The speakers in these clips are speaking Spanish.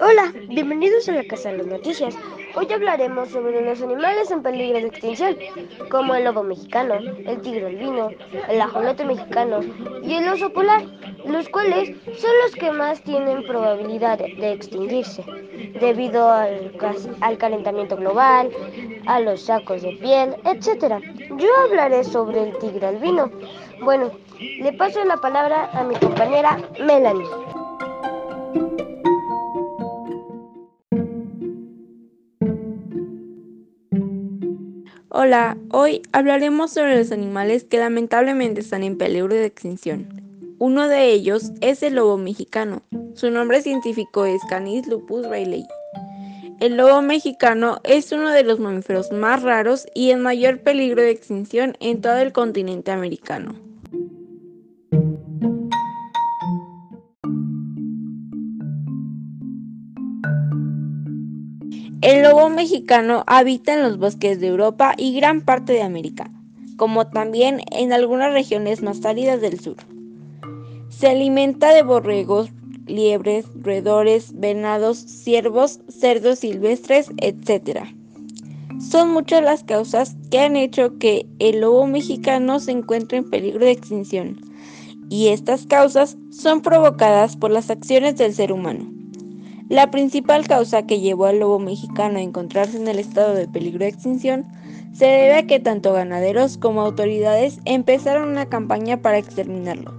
Hola, bienvenidos a la Casa de las Noticias. Hoy hablaremos sobre los animales en peligro de extinción, como el lobo mexicano, el tigre albino, el ajolote mexicano y el oso polar, los cuales son los que más tienen probabilidad de extinguirse, debido al, al calentamiento global, a los sacos de piel, etc. Yo hablaré sobre el tigre albino. Bueno, le paso la palabra a mi compañera Melanie. Hola, hoy hablaremos sobre los animales que lamentablemente están en peligro de extinción. Uno de ellos es el lobo mexicano. Su nombre científico es Canis lupus rayleigh. El lobo mexicano es uno de los mamíferos más raros y en mayor peligro de extinción en todo el continente americano. El lobo mexicano habita en los bosques de Europa y gran parte de América, como también en algunas regiones más áridas del sur. Se alimenta de borregos, liebres, roedores, venados, ciervos, cerdos silvestres, etc. Son muchas las causas que han hecho que el lobo mexicano se encuentre en peligro de extinción, y estas causas son provocadas por las acciones del ser humano. La principal causa que llevó al lobo mexicano a encontrarse en el estado de peligro de extinción se debe a que tanto ganaderos como autoridades empezaron una campaña para exterminarlo.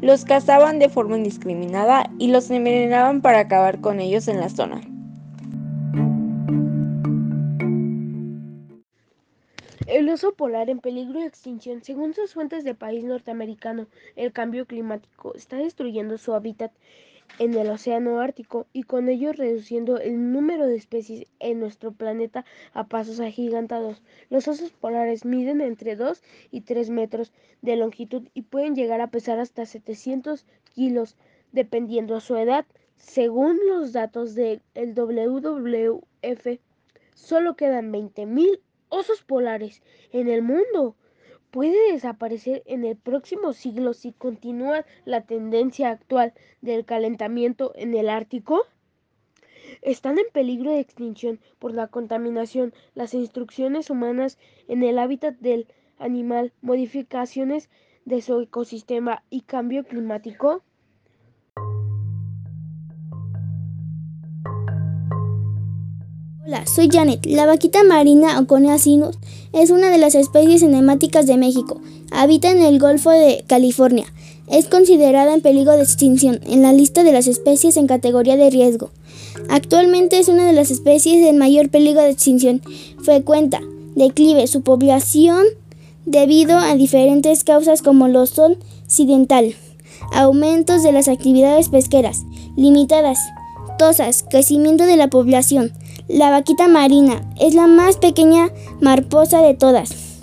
Los cazaban de forma indiscriminada y los envenenaban para acabar con ellos en la zona. El oso polar en peligro de extinción, según sus fuentes de país norteamericano, el cambio climático está destruyendo su hábitat en el Océano Ártico y con ello reduciendo el número de especies en nuestro planeta a pasos agigantados. Los osos polares miden entre 2 y 3 metros de longitud y pueden llegar a pesar hasta 700 kilos dependiendo de su edad. Según los datos del WWF, solo quedan 20.000 osos polares en el mundo puede desaparecer en el próximo siglo si continúa la tendencia actual del calentamiento en el Ártico? Están en peligro de extinción por la contaminación, las instrucciones humanas en el hábitat del animal, modificaciones de su ecosistema y cambio climático? Hola, soy Janet. La vaquita marina Oconea sinus es una de las especies enemáticas de México. Habita en el Golfo de California. Es considerada en peligro de extinción en la lista de las especies en categoría de riesgo. Actualmente es una de las especies en mayor peligro de extinción. Frecuenta declive su población debido a diferentes causas como lo son aumentos de las actividades pesqueras, limitadas, tosas, crecimiento de la población, la vaquita marina es la más pequeña marposa de todas,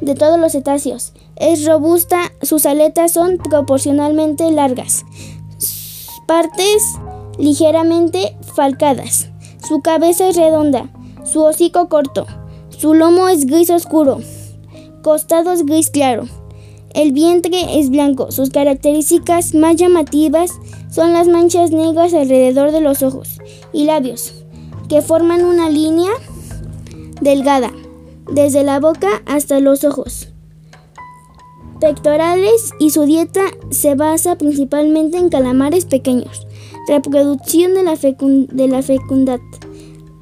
de todos los cetáceos. Es robusta, sus aletas son proporcionalmente largas, partes ligeramente falcadas. Su cabeza es redonda, su hocico corto, su lomo es gris oscuro, costados gris claro. El vientre es blanco. Sus características más llamativas son las manchas negras alrededor de los ojos y labios que forman una línea delgada desde la boca hasta los ojos pectorales y su dieta se basa principalmente en calamares pequeños. Reproducción de la, de fecundad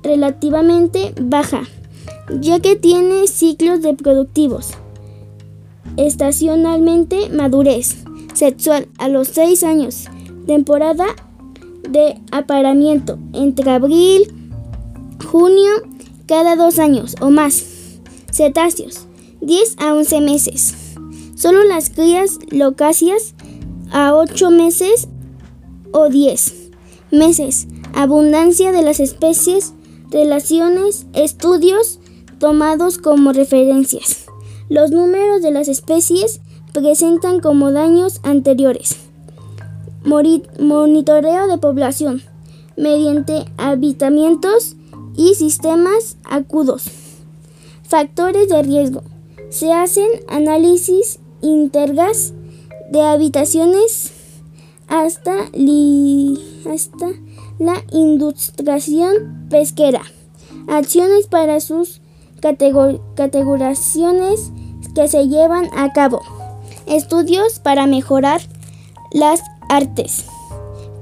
relativamente baja, ya que tiene ciclos reproductivos. Estacionalmente madurez sexual a los 6 años. Temporada de aparamiento entre abril junio cada dos años o más. Cetáceos, 10 a 11 meses. Solo las crías locáceas a 8 meses o 10 meses. Abundancia de las especies, relaciones, estudios tomados como referencias. Los números de las especies presentan como daños anteriores. Monitoreo de población mediante habitamientos y sistemas agudos. Factores de riesgo. Se hacen análisis intergas de habitaciones hasta, la industrialización pesquera, acciones para sus categorizaciones que se llevan a cabo, estudios para mejorar las artes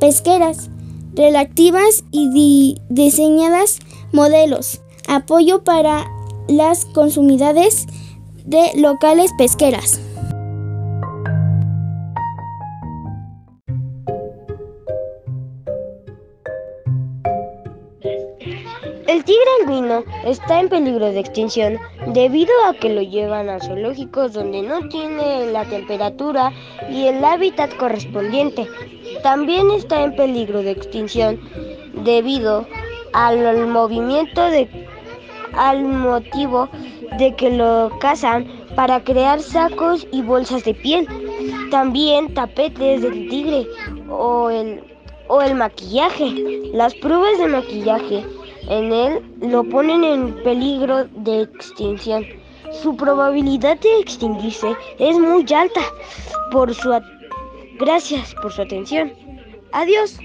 pesqueras relativas y diseñadas modelos, apoyo para las consumidades de locales pesqueras. El tigre albino está en peligro de extinción debido a que lo llevan a zoológicos donde no tiene la temperatura y el hábitat correspondiente. También está en peligro de extinción debido al movimiento de al motivo de que lo cazan para crear sacos y bolsas de piel. También tapetes del tigre o el, o el maquillaje. Las pruebas de maquillaje en él lo ponen en peligro de extinción. Su probabilidad de extinguirse es muy alta por su Gracias por su atención. Adiós.